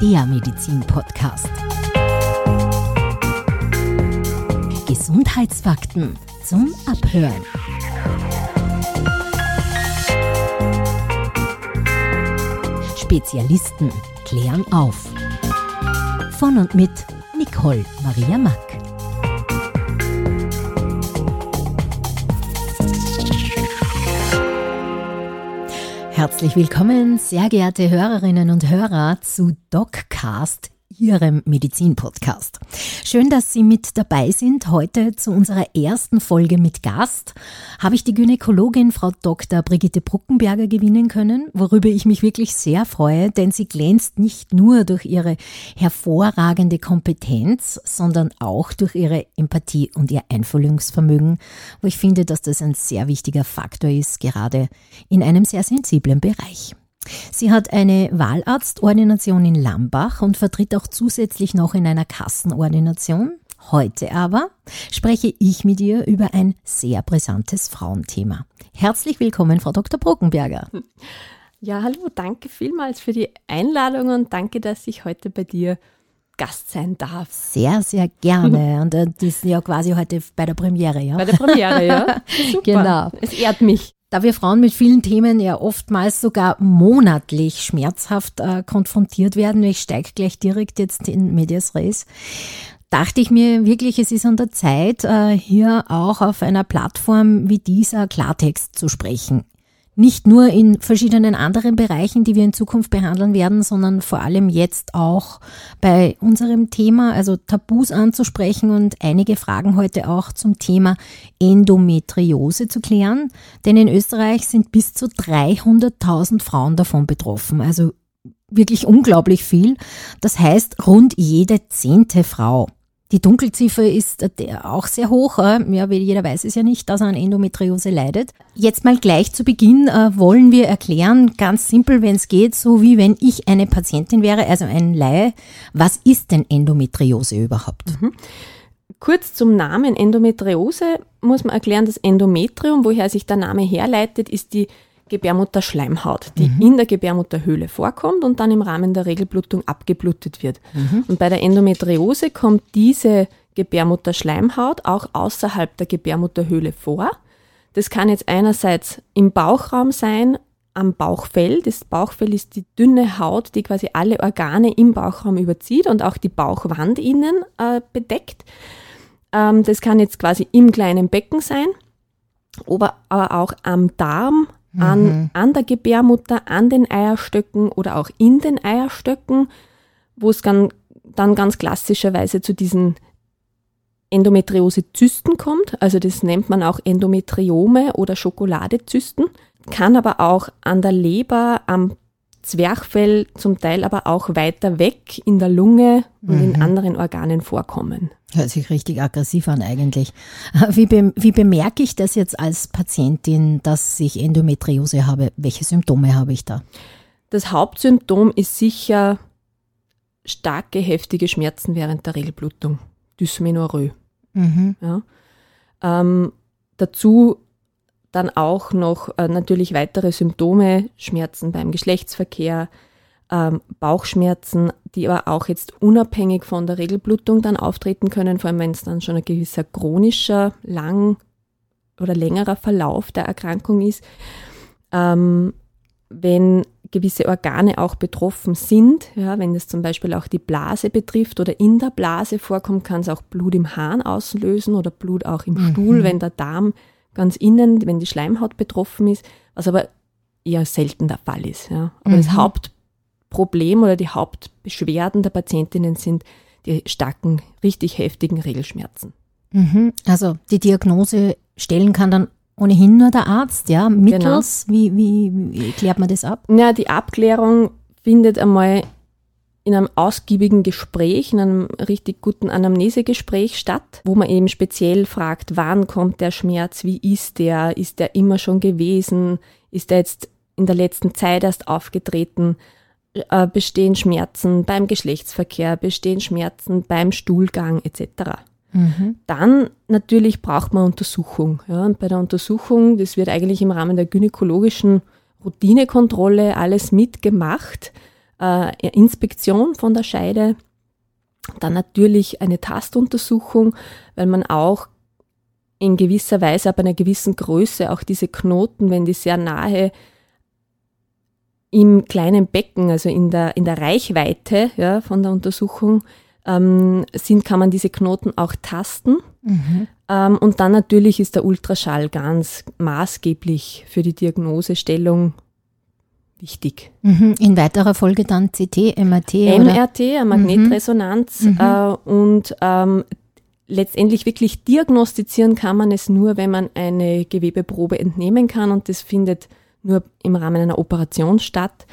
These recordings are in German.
der Medizin-Podcast. Gesundheitsfakten zum Abhören. Spezialisten klären auf. Von und mit Nicole Maria Mack. Herzlich willkommen, sehr geehrte Hörerinnen und Hörer, zu DocCast Ihrem Medizin-Podcast. Schön, dass Sie mit dabei sind. Heute zu unserer ersten Folge mit Gast habe ich die Gynäkologin Frau Dr. Brigitte Bruckenberger gewinnen können, worüber ich mich wirklich sehr freue, denn sie glänzt nicht nur durch ihre hervorragende Kompetenz, sondern auch durch ihre Empathie und ihr Einfühlungsvermögen, wo ich finde, dass das ein sehr wichtiger Faktor ist, gerade in einem sehr sensiblen Bereich. Sie hat eine Wahlarztordination in Lambach und vertritt auch zusätzlich noch in einer Kassenordination. Heute aber spreche ich mit ihr über ein sehr brisantes Frauenthema. Herzlich willkommen, Frau Dr. Brockenberger. Ja, hallo, danke vielmals für die Einladung und danke, dass ich heute bei dir Gast sein darf. Sehr, sehr gerne. Und äh, das ist ja quasi heute bei der Premiere, ja? Bei der Premiere, ja. Super. Genau. Es ehrt mich. Da wir Frauen mit vielen Themen ja oftmals sogar monatlich schmerzhaft äh, konfrontiert werden, ich steige gleich direkt jetzt in Medias Res, dachte ich mir wirklich, es ist an der Zeit, äh, hier auch auf einer Plattform wie dieser Klartext zu sprechen. Nicht nur in verschiedenen anderen Bereichen, die wir in Zukunft behandeln werden, sondern vor allem jetzt auch bei unserem Thema, also Tabus anzusprechen und einige Fragen heute auch zum Thema Endometriose zu klären. Denn in Österreich sind bis zu 300.000 Frauen davon betroffen. Also wirklich unglaublich viel. Das heißt, rund jede zehnte Frau. Die Dunkelziffer ist auch sehr hoch. Ja, wie jeder weiß es ja nicht, dass er an Endometriose leidet. Jetzt mal gleich zu Beginn äh, wollen wir erklären, ganz simpel, wenn es geht, so wie wenn ich eine Patientin wäre, also ein Laie. Was ist denn Endometriose überhaupt? Mhm. Kurz zum Namen Endometriose muss man erklären, das Endometrium, woher sich der Name herleitet, ist die Gebärmutterschleimhaut, die mhm. in der Gebärmutterhöhle vorkommt und dann im Rahmen der Regelblutung abgeblutet wird. Mhm. Und bei der Endometriose kommt diese Gebärmutterschleimhaut auch außerhalb der Gebärmutterhöhle vor. Das kann jetzt einerseits im Bauchraum sein, am Bauchfell. Das Bauchfell ist die dünne Haut, die quasi alle Organe im Bauchraum überzieht und auch die Bauchwand innen äh, bedeckt. Ähm, das kann jetzt quasi im kleinen Becken sein, aber auch am Darm, an, mhm. an der Gebärmutter, an den Eierstöcken oder auch in den Eierstöcken, wo es dann, dann ganz klassischerweise zu diesen Endometriose-Zysten kommt. Also das nennt man auch Endometriome oder Schokoladezysten. Kann aber auch an der Leber, am Zwerchfell, zum Teil aber auch weiter weg in der Lunge und mhm. in anderen Organen vorkommen. Hört sich richtig aggressiv an eigentlich. Wie, be wie bemerke ich das jetzt als Patientin, dass ich Endometriose habe? Welche Symptome habe ich da? Das Hauptsymptom ist sicher starke, heftige Schmerzen während der Regelblutung, Dysmenorrhoe. Mhm. Ja. Ähm, dazu dann auch noch äh, natürlich weitere Symptome, Schmerzen beim Geschlechtsverkehr, ähm, Bauchschmerzen, die aber auch jetzt unabhängig von der Regelblutung dann auftreten können, vor allem wenn es dann schon ein gewisser chronischer, lang oder längerer Verlauf der Erkrankung ist. Ähm, wenn gewisse Organe auch betroffen sind, ja, wenn es zum Beispiel auch die Blase betrifft oder in der Blase vorkommt, kann es auch Blut im Hahn auslösen oder Blut auch im mhm. Stuhl, wenn der Darm ganz innen, wenn die Schleimhaut betroffen ist, was aber eher selten der Fall ist. Ja. Aber mhm. das Hauptproblem oder die Hauptbeschwerden der Patientinnen sind die starken, richtig heftigen Regelschmerzen. Mhm. Also die Diagnose stellen kann dann ohnehin nur der Arzt, ja? Mittels, genau. wie, wie, wie klärt man das ab? Ja, die Abklärung findet einmal in einem ausgiebigen Gespräch, in einem richtig guten Anamnesegespräch statt, wo man eben speziell fragt, wann kommt der Schmerz, wie ist der, ist der immer schon gewesen, ist der jetzt in der letzten Zeit erst aufgetreten, äh, bestehen Schmerzen beim Geschlechtsverkehr, bestehen Schmerzen beim Stuhlgang etc. Mhm. Dann natürlich braucht man Untersuchung. Ja, und bei der Untersuchung, das wird eigentlich im Rahmen der gynäkologischen Routinekontrolle alles mitgemacht äh, Inspektion von der Scheide, dann natürlich eine Tastuntersuchung, weil man auch in gewisser Weise, ab einer gewissen Größe, auch diese Knoten, wenn die sehr nahe im kleinen Becken, also in der, in der Reichweite ja, von der Untersuchung ähm, sind, kann man diese Knoten auch tasten. Mhm. Ähm, und dann natürlich ist der Ultraschall ganz maßgeblich für die Diagnosestellung wichtig. Mhm. In weiterer Folge dann CT, MRT? MRT, oder? Magnetresonanz. Mhm. Äh, und ähm, letztendlich wirklich diagnostizieren kann man es nur, wenn man eine Gewebeprobe entnehmen kann und das findet nur im Rahmen einer Operation statt.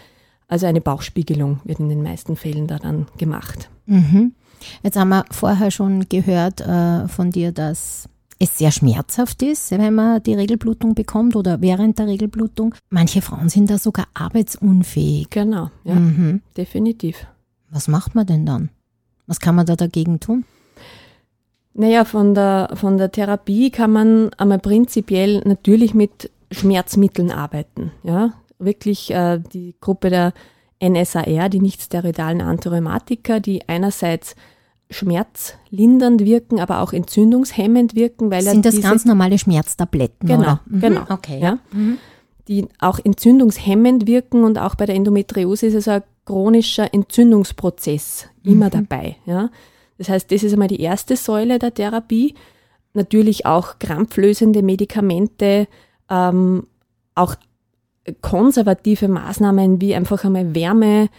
Also eine Bauchspiegelung wird in den meisten Fällen da dann gemacht. Mhm. Jetzt haben wir vorher schon gehört äh, von dir, dass es sehr schmerzhaft ist, wenn man die Regelblutung bekommt oder während der Regelblutung. Manche Frauen sind da sogar arbeitsunfähig. Genau, ja, mhm. definitiv. Was macht man denn dann? Was kann man da dagegen tun? Naja, von der, von der Therapie kann man einmal prinzipiell natürlich mit Schmerzmitteln arbeiten. Ja, wirklich äh, die Gruppe der NSAR, die nicht steroidalen Antirheumatika, die einerseits schmerzlindernd wirken, aber auch entzündungshemmend wirken, weil sind das ganz normale Schmerztabletten? Genau, oder? Mhm. genau. Okay. Ja. Mhm. Die auch entzündungshemmend wirken und auch bei der Endometriose ist es ein chronischer Entzündungsprozess immer mhm. dabei. Ja. Das heißt, das ist einmal die erste Säule der Therapie. Natürlich auch krampflösende Medikamente, ähm, auch konservative Maßnahmen wie einfach einmal Wärme,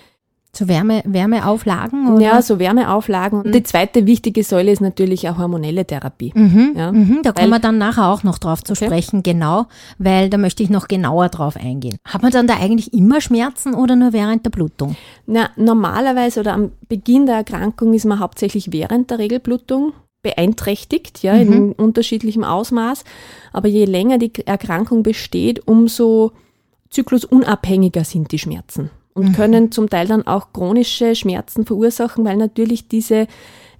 zu Wärme, Wärmeauflagen? Oder? Ja, so Wärmeauflagen. Und die zweite wichtige Säule ist natürlich auch hormonelle Therapie. Mhm, ja, mhm, da kommen wir dann nachher auch noch drauf zu okay. sprechen, genau, weil da möchte ich noch genauer drauf eingehen. Hat man dann da eigentlich immer Schmerzen oder nur während der Blutung? Na, normalerweise oder am Beginn der Erkrankung ist man hauptsächlich während der Regelblutung beeinträchtigt, ja, mhm. in unterschiedlichem Ausmaß. Aber je länger die Erkrankung besteht, umso zyklusunabhängiger sind die Schmerzen und mhm. können zum Teil dann auch chronische Schmerzen verursachen, weil natürlich diese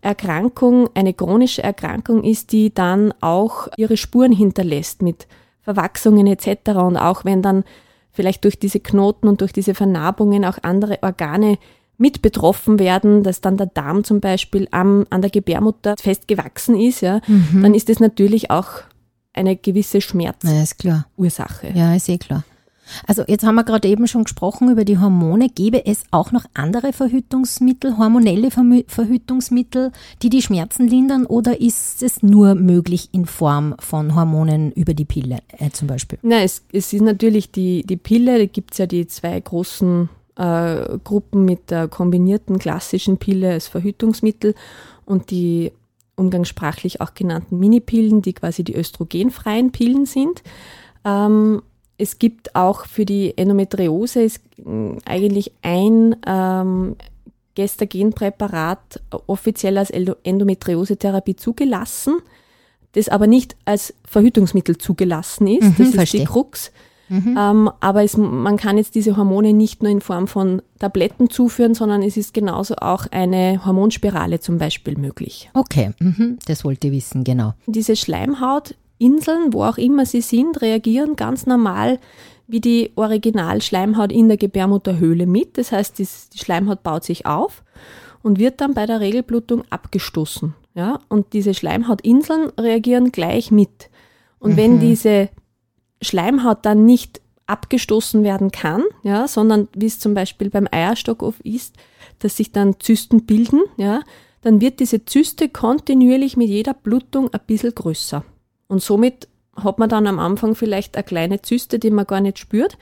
Erkrankung eine chronische Erkrankung ist, die dann auch ihre Spuren hinterlässt mit Verwachsungen etc. Und auch wenn dann vielleicht durch diese Knoten und durch diese Vernarbungen auch andere Organe mit betroffen werden, dass dann der Darm zum Beispiel am, an der Gebärmutter festgewachsen ist, ja, mhm. dann ist das natürlich auch eine gewisse Schmerzursache. Ja, ja, ist eh klar. Also jetzt haben wir gerade eben schon gesprochen über die Hormone. Gäbe es auch noch andere Verhütungsmittel, hormonelle Verhütungsmittel, die die Schmerzen lindern oder ist es nur möglich in Form von Hormonen über die Pille äh, zum Beispiel? Nein, es, es, ist natürlich die, die Pille, da gibt es ja die zwei großen äh, Gruppen mit der kombinierten klassischen Pille als Verhütungsmittel und die umgangssprachlich auch genannten Minipillen, die quasi die östrogenfreien Pillen sind. Ähm, es gibt auch für die Endometriose ist mm, eigentlich ein ähm, Gestagenpräparat offiziell als Endometriose-Therapie zugelassen, das aber nicht als Verhütungsmittel zugelassen ist. Mhm, das ist verstehe. die Krux. Mhm. Ähm, aber es, man kann jetzt diese Hormone nicht nur in Form von Tabletten zuführen, sondern es ist genauso auch eine Hormonspirale zum Beispiel möglich. Okay, mhm. das wollte ich wissen, genau. Diese Schleimhaut Inseln, wo auch immer sie sind, reagieren ganz normal wie die Originalschleimhaut in der Gebärmutterhöhle mit. Das heißt, die, Schleimhaut baut sich auf und wird dann bei der Regelblutung abgestoßen. Ja? Und diese Schleimhautinseln reagieren gleich mit. Und mhm. wenn diese Schleimhaut dann nicht abgestoßen werden kann, ja, sondern wie es zum Beispiel beim Eierstock oft ist, dass sich dann Zysten bilden, ja, dann wird diese Zyste kontinuierlich mit jeder Blutung ein bisschen größer. Und somit hat man dann am Anfang vielleicht eine kleine Zyste, die man gar nicht spürt.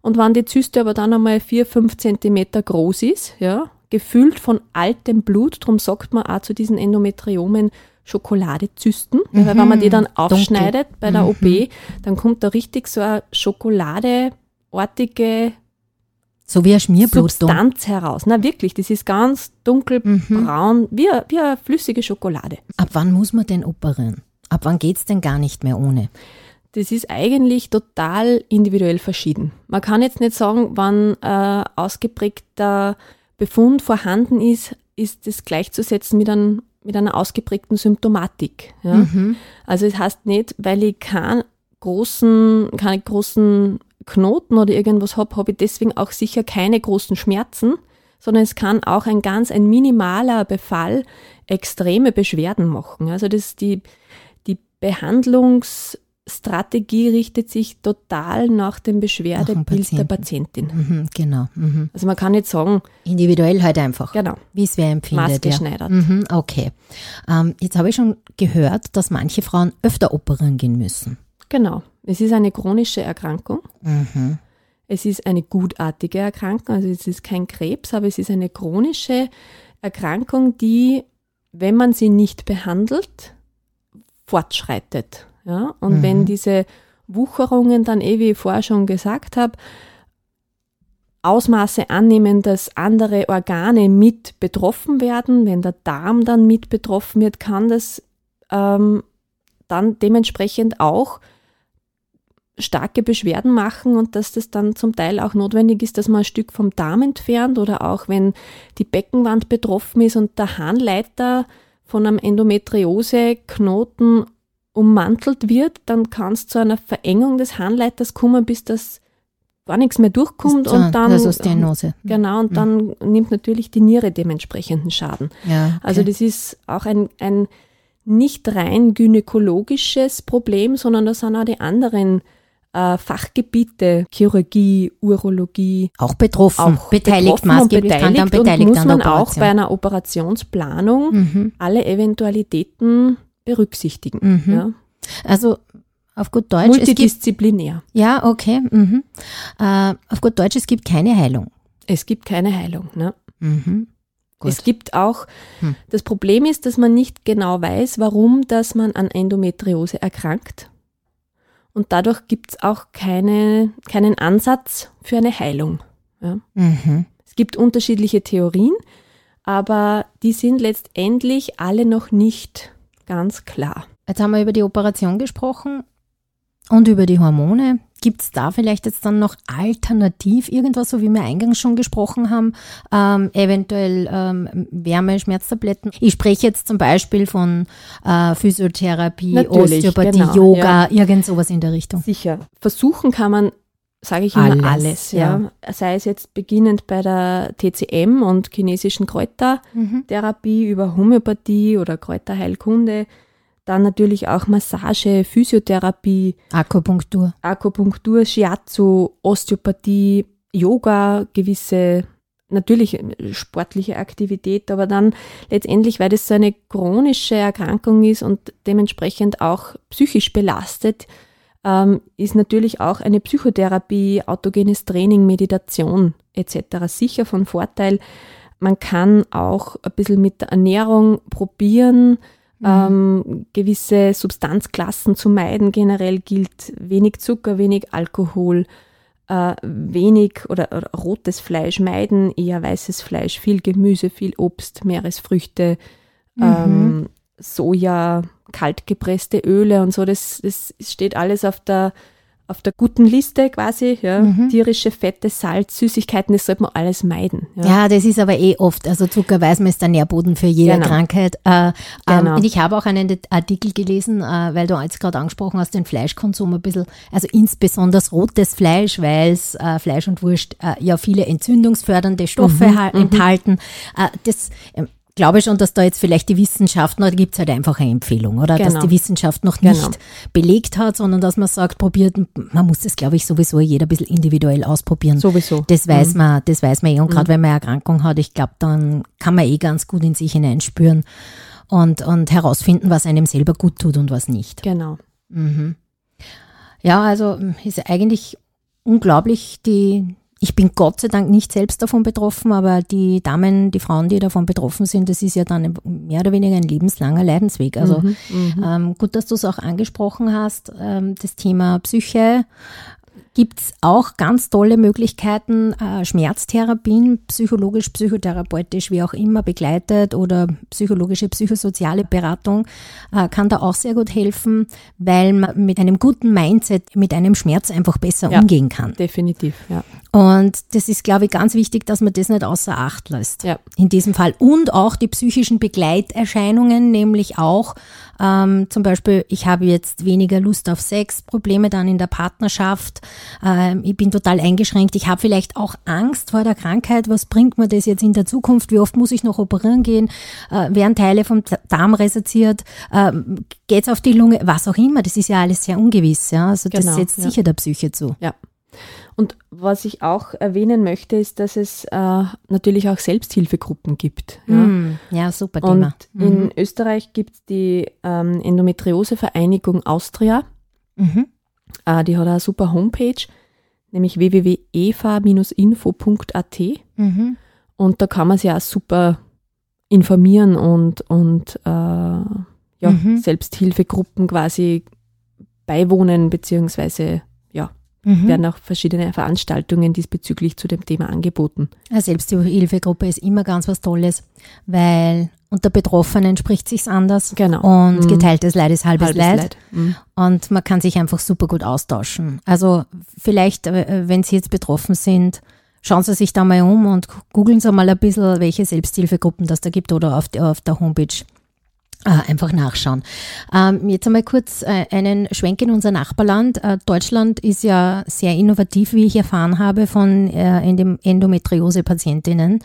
Und wenn die Zyste aber dann einmal vier, fünf Zentimeter groß ist, ja, gefüllt von altem Blut, darum sagt man auch zu diesen Endometriomen Schokoladezysten, mhm, weil wenn man die dann aufschneidet dunkel. bei der mhm. OP, dann kommt da richtig so eine schokoladeartige so wie eine Schmierblutung. Substanz heraus. Na wirklich, das ist ganz dunkelbraun, mhm. wie, wie eine flüssige Schokolade. Ab wann muss man denn operieren? Ab wann geht es denn gar nicht mehr ohne? Das ist eigentlich total individuell verschieden. Man kann jetzt nicht sagen, wann äh, ausgeprägter Befund vorhanden ist, ist das gleichzusetzen mit, ein, mit einer ausgeprägten Symptomatik. Ja? Mhm. Also es heißt nicht, weil ich keinen großen, keine großen Knoten oder irgendwas habe, habe ich deswegen auch sicher keine großen Schmerzen, sondern es kann auch ein ganz ein minimaler Befall extreme Beschwerden machen. Also das die die Behandlungs Strategie richtet sich total nach dem Beschwerdebild der Patientin. Mhm, genau. Mhm. Also man kann nicht sagen. Individuell halt einfach. Genau. Wie es wer empfindet. Maßgeschneidert. Ja. Mhm, okay. Ähm, jetzt habe ich schon gehört, dass manche Frauen öfter operieren gehen müssen. Genau. Es ist eine chronische Erkrankung. Mhm. Es ist eine gutartige Erkrankung. Also es ist kein Krebs, aber es ist eine chronische Erkrankung, die, wenn man sie nicht behandelt, fortschreitet. Ja? Und mhm. wenn diese Wucherungen dann, eh wie ich vorher schon gesagt habe, Ausmaße annehmen, dass andere Organe mit betroffen werden, wenn der Darm dann mit betroffen wird, kann das ähm, dann dementsprechend auch starke Beschwerden machen und dass das dann zum Teil auch notwendig ist, dass man ein Stück vom Darm entfernt oder auch wenn die Beckenwand betroffen ist und der Harnleiter von einem Endometriose-Knoten ummantelt wird, dann kann es zu einer Verengung des Harnleiters kommen, bis das gar nichts mehr durchkommt und dann also Stenose. genau und dann mhm. nimmt natürlich die Niere dementsprechenden Schaden. Ja, okay. Also das ist auch ein, ein nicht rein gynäkologisches Problem, sondern das sind auch die anderen äh, Fachgebiete, Chirurgie, Urologie. Auch betroffen, auch beteiligt, maßgeblich beteiligt, dann beteiligt und muss man auch bei einer Operationsplanung mhm. alle Eventualitäten berücksichtigen. Mhm. Ja. Also auf gut Deutsch. Multidisziplinär. Gibt, ja, okay. Mhm. Äh, auf gut Deutsch, es gibt keine Heilung. Es gibt keine Heilung. Ne? Mhm. Es gibt auch, hm. das Problem ist, dass man nicht genau weiß, warum dass man an Endometriose erkrankt. Und dadurch gibt es auch keine, keinen Ansatz für eine Heilung. Ja. Mhm. Es gibt unterschiedliche Theorien, aber die sind letztendlich alle noch nicht ganz klar. Jetzt haben wir über die Operation gesprochen und über die Hormone. Gibt es da vielleicht jetzt dann noch alternativ irgendwas, so wie wir eingangs schon gesprochen haben, ähm, eventuell ähm, Wärme, Schmerztabletten? Ich spreche jetzt zum Beispiel von äh, Physiotherapie, Natürlich, Osteopathie, genau, Yoga, ja. irgend sowas in der Richtung. Sicher. Versuchen kann man sage ich immer alles, alles ja. ja. Sei es jetzt beginnend bei der TCM und chinesischen Kräutertherapie mhm. über Homöopathie oder Kräuterheilkunde, dann natürlich auch Massage, Physiotherapie, Akupunktur, Akupunktur, Shiatsu, Osteopathie, Yoga, gewisse natürlich sportliche Aktivität, aber dann letztendlich, weil das so eine chronische Erkrankung ist und dementsprechend auch psychisch belastet, ähm, ist natürlich auch eine Psychotherapie, autogenes Training, Meditation etc. sicher von Vorteil. Man kann auch ein bisschen mit der Ernährung probieren, mhm. ähm, gewisse Substanzklassen zu meiden. Generell gilt wenig Zucker, wenig Alkohol, äh, wenig oder, oder, rotes Fleisch meiden, eher weißes Fleisch, viel Gemüse, viel Obst, Meeresfrüchte, mhm. ähm, Soja, kaltgepresste Öle und so, das, das steht alles auf der, auf der guten Liste quasi, ja. Mhm. Tierische Fette, Salz, Süßigkeiten, das sollte man alles meiden. Ja. ja. das ist aber eh oft, also Zucker weiß man ist der Nährboden für jede genau. Krankheit. Äh, ähm, genau. ähm, ich habe auch einen Artikel gelesen, äh, weil du jetzt gerade angesprochen hast, den Fleischkonsum ein bisschen, also insbesondere rotes Fleisch, weil es äh, Fleisch und Wurst äh, ja viele entzündungsfördernde Stoffe mhm, mhm. enthalten. Äh, das ähm, glaube schon, dass da jetzt vielleicht die Wissenschaft, da gibt es halt einfach eine Empfehlung, oder? Genau. Dass die Wissenschaft noch nicht genau. belegt hat, sondern dass man sagt, probiert, man muss das, glaube ich, sowieso jeder ein bisschen individuell ausprobieren. Sowieso. Das weiß mhm. man, das weiß man eh. Und gerade mhm. wenn man Erkrankung hat, ich glaube, dann kann man eh ganz gut in sich hineinspüren und, und herausfinden, was einem selber gut tut und was nicht. Genau. Mhm. Ja, also ist eigentlich unglaublich, die, ich bin Gott sei Dank nicht selbst davon betroffen, aber die Damen, die Frauen, die davon betroffen sind, das ist ja dann mehr oder weniger ein lebenslanger Leidensweg. Also mhm, mhm. ähm, gut, dass du es auch angesprochen hast, ähm, das Thema Psyche gibt es auch ganz tolle Möglichkeiten, äh, Schmerztherapien, psychologisch, psychotherapeutisch, wie auch immer, begleitet oder psychologische, psychosoziale Beratung äh, kann da auch sehr gut helfen, weil man mit einem guten Mindset mit einem Schmerz einfach besser ja, umgehen kann. Definitiv, ja. Und das ist, glaube ich, ganz wichtig, dass man das nicht außer Acht lässt. Ja. In diesem Fall. Und auch die psychischen Begleiterscheinungen, nämlich auch ähm, zum Beispiel, ich habe jetzt weniger Lust auf Sex, Probleme dann in der Partnerschaft, ähm, ich bin total eingeschränkt, ich habe vielleicht auch Angst vor der Krankheit, was bringt mir das jetzt in der Zukunft, wie oft muss ich noch operieren gehen, äh, werden Teile vom Darm resortiert, äh, geht es auf die Lunge, was auch immer, das ist ja alles sehr ungewiss. Ja? Also das Genau, setzt ja. sicher der Psyche zu. Ja. Und was ich auch erwähnen möchte, ist, dass es äh, natürlich auch Selbsthilfegruppen gibt. Ja. Mm, ja super Thema. Und in Österreich gibt es die ähm, Endometriosevereinigung Austria. Mhm. Äh, die hat eine super Homepage, nämlich www.eva-info.at. Mhm. Und da kann man sich auch super informieren und, und äh, ja, Mhm. Selbsthilfegruppen quasi beiwohnen, beziehungsweise ja, Mhm. werden auch verschiedene Veranstaltungen diesbezüglich zu dem Thema angeboten. Eine Selbsthilfegruppe ist immer ganz was Tolles, weil unter Betroffenen spricht sich's anders. Genau. Und Mhm. geteiltes Leid ist halbes, Halbes Leid. Leid. Mhm. Und man kann sich einfach super gut austauschen. Also vielleicht, äh, wenn Sie jetzt betroffen sind, schauen Sie sich da mal um und googeln Sie mal ein bisschen, welche Selbsthilfegruppen das da gibt oder auf, der- auf der Homepage einfach nachschauen. Ähm, jetzt einmal kurz äh, einen Schwenk in unser Nachbarland. Äh, Deutschland ist ja sehr innovativ, wie ich erfahren habe, von äh, Endom- Endometriose-Patientinnen.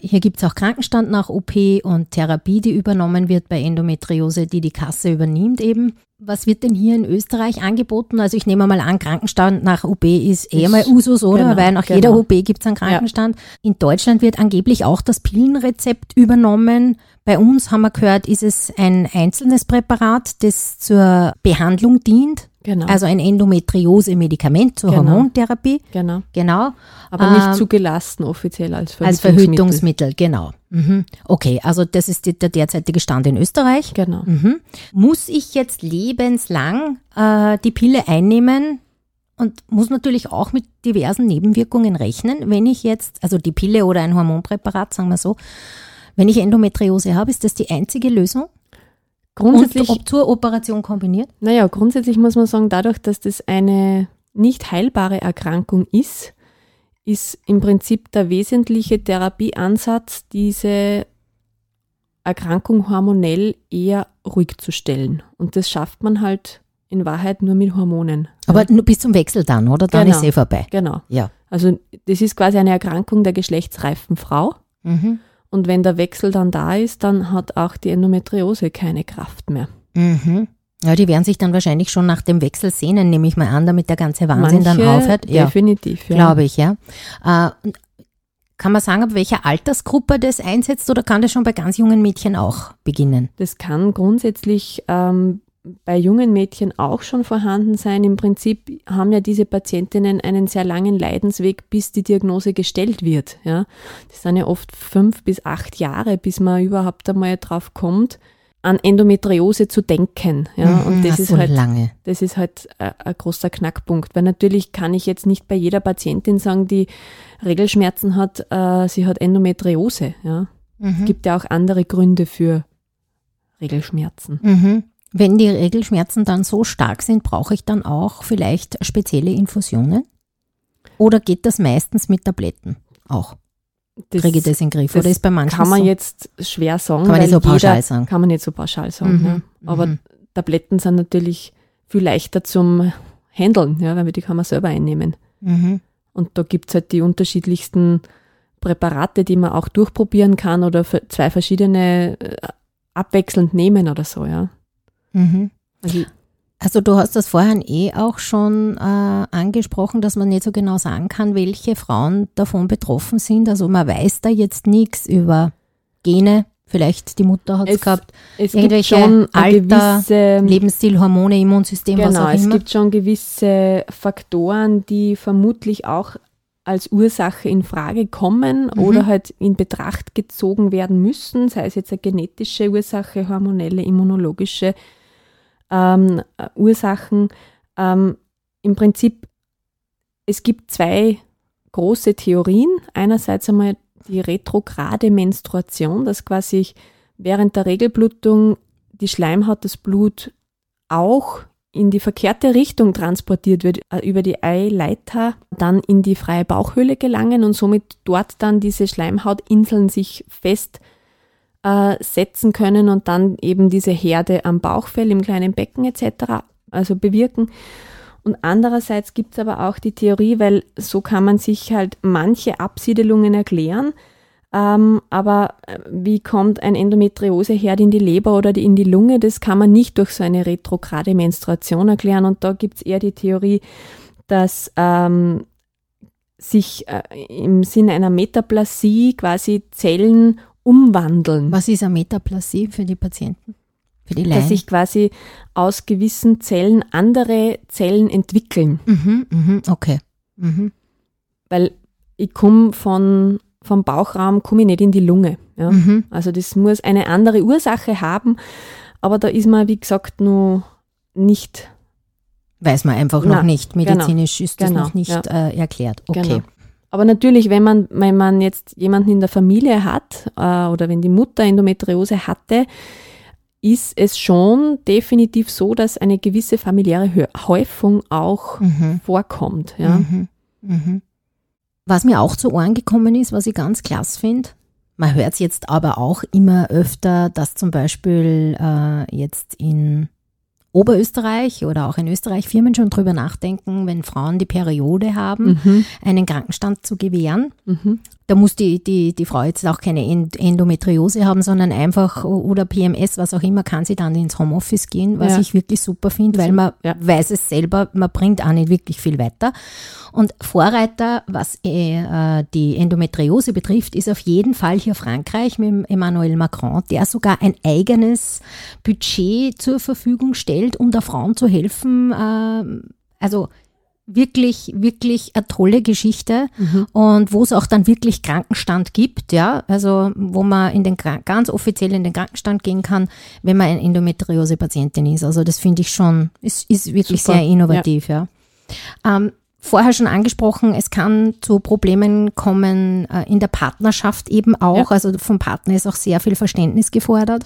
Hier gibt es auch Krankenstand nach OP und Therapie, die übernommen wird bei Endometriose, die die Kasse übernimmt eben. Was wird denn hier in Österreich angeboten? Also ich nehme mal an, Krankenstand nach OP ist eh mal Usus, oder? genau, Weil nach genau. jeder OP gibt es einen Krankenstand. In Deutschland wird angeblich auch das Pillenrezept übernommen. Bei uns haben wir gehört, ist es ein einzelnes Präparat, das zur Behandlung dient. Genau. Also ein Endometriose-Medikament zur Genau. Hormontherapie. genau. Genau. Aber nicht Ähm, zugelassen offiziell als Als Verhütungsmittel. Verhütungsmittel, genau. Mhm. Okay, also das ist die, der derzeitige Stand in Österreich. Genau. Mhm. Muss ich jetzt lebenslang äh, die Pille einnehmen und muss natürlich auch mit diversen Nebenwirkungen rechnen, wenn ich jetzt, also die Pille oder ein Hormonpräparat, sagen wir so, wenn ich Endometriose habe, ist das die einzige Lösung? Grundsätzlich, und ob zur Operation kombiniert? naja, grundsätzlich muss man sagen, dadurch, dass das eine nicht heilbare Erkrankung ist, ist im Prinzip der wesentliche Therapieansatz, diese Erkrankung hormonell eher ruhig zu stellen. Und das schafft man halt in Wahrheit nur mit Hormonen. Aber nur bis zum Wechsel dann, oder? Dann Genau. ist eh vorbei. Genau. Ja. Also das ist quasi eine Erkrankung der geschlechtsreifen Frau. Mhm. Und wenn der Wechsel dann da ist, dann hat auch die Endometriose keine Kraft mehr. Mhm. Ja, die werden sich dann wahrscheinlich schon nach dem Wechsel sehnen, nehme ich mal an, damit der ganze Wahnsinn dann Manche aufhört. Ja, Definitiv, ja. glaube ich, ja. Äh, kann man sagen, ab welcher Altersgruppe das einsetzt oder kann das schon bei ganz jungen Mädchen auch beginnen? Das kann grundsätzlich ähm, bei jungen Mädchen auch schon vorhanden sein. Im Prinzip haben ja diese Patientinnen einen sehr langen Leidensweg, bis die Diagnose gestellt wird. Ja. Das sind ja oft fünf bis acht Jahre, bis man überhaupt einmal drauf kommt, an Endometriose zu denken. Ja. Mhm, Und das ach, ist halt lange. das ist halt äh, ein großer Knackpunkt, weil natürlich kann ich jetzt nicht bei jeder Patientin sagen, die Regelschmerzen hat, äh, sie hat Endometriose. Ja. Es Mhm. gibt ja auch andere Gründe für Regelschmerzen. Mhm. Wenn die Regelschmerzen dann so stark sind, brauche ich dann auch vielleicht spezielle Infusionen? Oder geht das meistens mit Tabletten auch? Das Kriege ich das in den Griff? das Oder ist bei manchen kann man so? jetzt schwer sagen, Kann man nicht so pauschal jeder, sagen. Kann man nicht so pauschal sagen. Mhm, Ja. Aber mhm. Tabletten sind natürlich viel leichter zum Handeln, ja, weil die kann man selber einnehmen. Mhm. Und da gibt's halt die unterschiedlichsten Präparate, die man auch durchprobieren kann oder für zwei verschiedene äh, abwechselnd nehmen oder so, ja. Mhm. Also, Also du hast das vorhin eh auch schon äh, angesprochen, dass man nicht so genau sagen kann, welche Frauen davon betroffen sind. Also man weiß da jetzt nichts über Gene, vielleicht die Mutter hat es Es- gehabt, es gibt Irgendwelche schon eine Alter, gewisse, Lebensstil, Hormone, Immunsystem, was genau, auch es immer. gibt schon gewisse Faktoren, die vermutlich auch als Ursache in Frage kommen Mhm. oder halt in Betracht gezogen werden müssen, sei es jetzt eine genetische Ursache, hormonelle, immunologische ähm, äh, Ursachen. Ähm, Im Prinzip, es gibt zwei große Theorien. Einerseits einmal die retrograde Menstruation, dass quasi während der Regelblutung die Schleimhaut das Blut auch in die verkehrte Richtung transportiert wird, äh, über die Eileiter dann in die freie Bauchhöhle gelangen und somit dort dann diese Schleimhautinseln sich festsetzen äh, können und dann eben diese Herde am Bauchfell, im kleinen Becken etc. also bewirken. Und andererseits gibt es aber auch die Theorie, weil so kann man sich halt manche Absiedelungen erklären, ähm, aber äh, wie kommt ein Endometrioseherd in die Leber oder in die Lunge? Das kann man nicht durch so eine retrograde Menstruation erklären. Und da gibt es eher die Theorie, dass ähm, sich äh, im Sinne einer Metaplasie quasi Zellen umwandeln. Was ist eine Metaplasie für die Patienten? Für die Laien? Dass sich quasi aus gewissen Zellen andere Zellen entwickeln. Mhm, mhm, okay. Mhm. Weil ich komme von vom Bauchraum komme ich nicht in die Lunge. Ja? Mhm. Also das muss eine andere Ursache haben, aber da ist man, wie gesagt, noch nicht. Weiß man einfach na, noch nicht. Medizinisch genau, ist das genau, noch nicht ja. äh, erklärt. Okay. Genau. Aber natürlich, wenn man, wenn man jetzt jemanden in der Familie hat äh, oder wenn die Mutter Endometriose hatte, ist es schon definitiv so, dass eine gewisse familiäre Häufung auch mhm. vorkommt. Ja. Mhm. Mhm. Was mir auch zu Ohren gekommen ist, was ich ganz klasse finde, man hört es jetzt aber auch immer öfter, dass zum Beispiel äh, jetzt in Oberösterreich oder auch in Österreich Firmen schon drüber nachdenken, wenn Frauen die Periode haben, mhm. einen Krankenstand zu gewähren. Mhm. Da muss die, die, die Frau jetzt auch keine Endometriose haben, sondern einfach oder PMS, was auch immer, kann sie dann ins Homeoffice gehen, was ja. ich wirklich super finde, weil man ja. weiß es selber, man bringt auch nicht wirklich viel weiter. Und Vorreiter, was äh, die Endometriose betrifft, ist auf jeden Fall hier Frankreich mit Emmanuel Macron, der sogar ein eigenes Budget zur Verfügung stellt, um der Frauen zu helfen. Äh, also wirklich, wirklich eine tolle Geschichte mhm. und wo es auch dann wirklich Krankenstand gibt, ja, also wo man in den ganz offiziell in den Krankenstand gehen kann, wenn man eine Endometriose-Patientin ist. Also das finde ich schon, ist, ist wirklich Super. sehr innovativ, ja. ja. Ähm, vorher schon angesprochen, es kann zu Problemen kommen äh, in der Partnerschaft eben auch. Ja. Also vom Partner ist auch sehr viel Verständnis gefordert.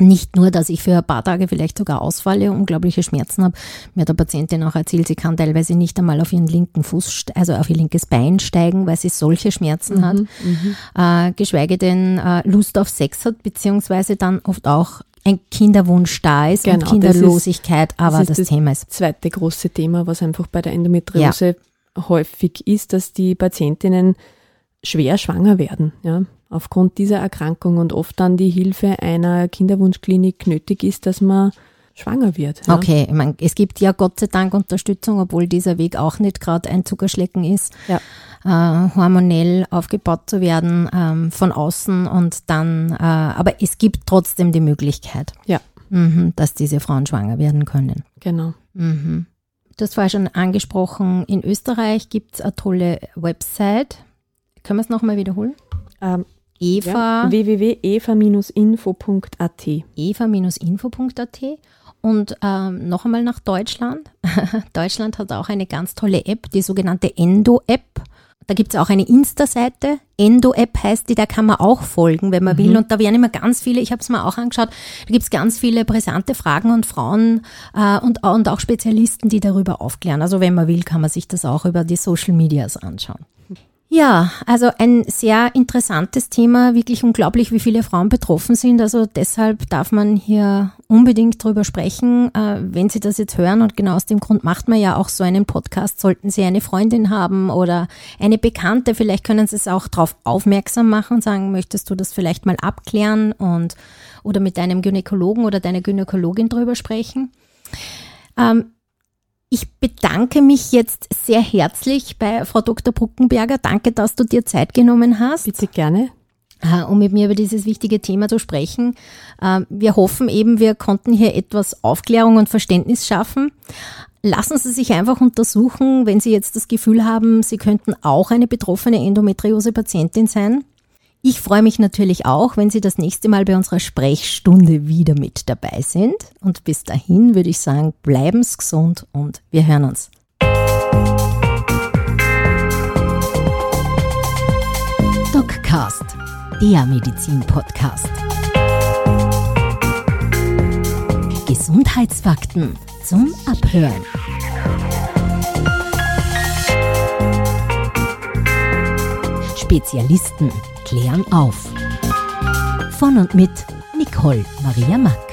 Nicht nur, dass ich für ein paar Tage vielleicht sogar ausfalle, unglaubliche Schmerzen habe. Mir hat der Patientin auch erzählt, sie kann teilweise nicht einmal auf ihren linken Fuß, also auf ihr linkes Bein steigen, weil sie solche Schmerzen mhm, hat. Mhm. Äh, geschweige denn äh, Lust auf Sex hat, beziehungsweise dann oft auch ein Kinderwunsch da ist genau, und Kinderlosigkeit, ist, aber das, ist das, Thema ist. Das zweite große Thema, was einfach bei der Endometriose ja. häufig ist, dass die Patientinnen schwer schwanger werden. Ja aufgrund dieser Erkrankung und oft dann die Hilfe einer Kinderwunschklinik nötig ist, dass man schwanger wird. Ja. Okay, ich meine, es gibt ja Gott sei Dank Unterstützung, obwohl dieser Weg auch nicht gerade ein Zuckerschlecken ist, ja. äh, hormonell aufgebaut zu werden ähm, von außen und dann, äh, aber es gibt trotzdem die Möglichkeit, ja. mhm, dass diese Frauen schwanger werden können. Genau. Mhm. Du hast vorher schon angesprochen, in Österreich gibt es eine tolle Website. Können wir es nochmal wiederholen? Ähm, Eva. Ja, www.eva-info.at. Eva-info.at. Und ähm, noch einmal nach Deutschland. Deutschland hat auch eine ganz tolle App, die sogenannte Endo-App. Da gibt es auch eine Insta-Seite. Endo-App heißt die, da kann man auch folgen, wenn man mhm. will. Und da werden immer ganz viele, ich habe es mir auch angeschaut, da gibt es ganz viele brisante Fragen und Frauen äh, und, und auch Spezialisten, die darüber aufklären. Also wenn man will, kann man sich das auch über die Social Medias anschauen. Ja, also ein sehr interessantes Thema, wirklich unglaublich, wie viele Frauen betroffen sind. Also deshalb darf man hier unbedingt drüber sprechen, äh, wenn Sie das jetzt hören. Und genau aus dem Grund macht man ja auch so einen Podcast. Sollten Sie eine Freundin haben oder eine Bekannte, vielleicht können Sie es auch darauf aufmerksam machen und sagen, möchtest du das vielleicht mal abklären und oder mit deinem Gynäkologen oder deiner Gynäkologin drüber sprechen. Ähm, ich bedanke mich jetzt sehr herzlich bei Frau Dr. Bruckenberger. Danke, dass du dir Zeit genommen hast. Bitte gerne. Äh, um mit mir über dieses wichtige Thema zu sprechen. Äh, wir hoffen eben, wir konnten hier etwas Aufklärung und Verständnis schaffen. Lassen Sie sich einfach untersuchen, wenn Sie jetzt das Gefühl haben, Sie könnten auch eine betroffene Endometriose-Patientin sein. Ich freue mich natürlich auch, wenn Sie das nächste Mal bei unserer Sprechstunde wieder mit dabei sind. Und bis dahin würde ich sagen, bleiben Sie gesund und wir hören uns. DocCast, der Medizin-Podcast. Gesundheitsfakten zum Abhören. Spezialisten klären auf. Von und mit Nicole Maria Mack.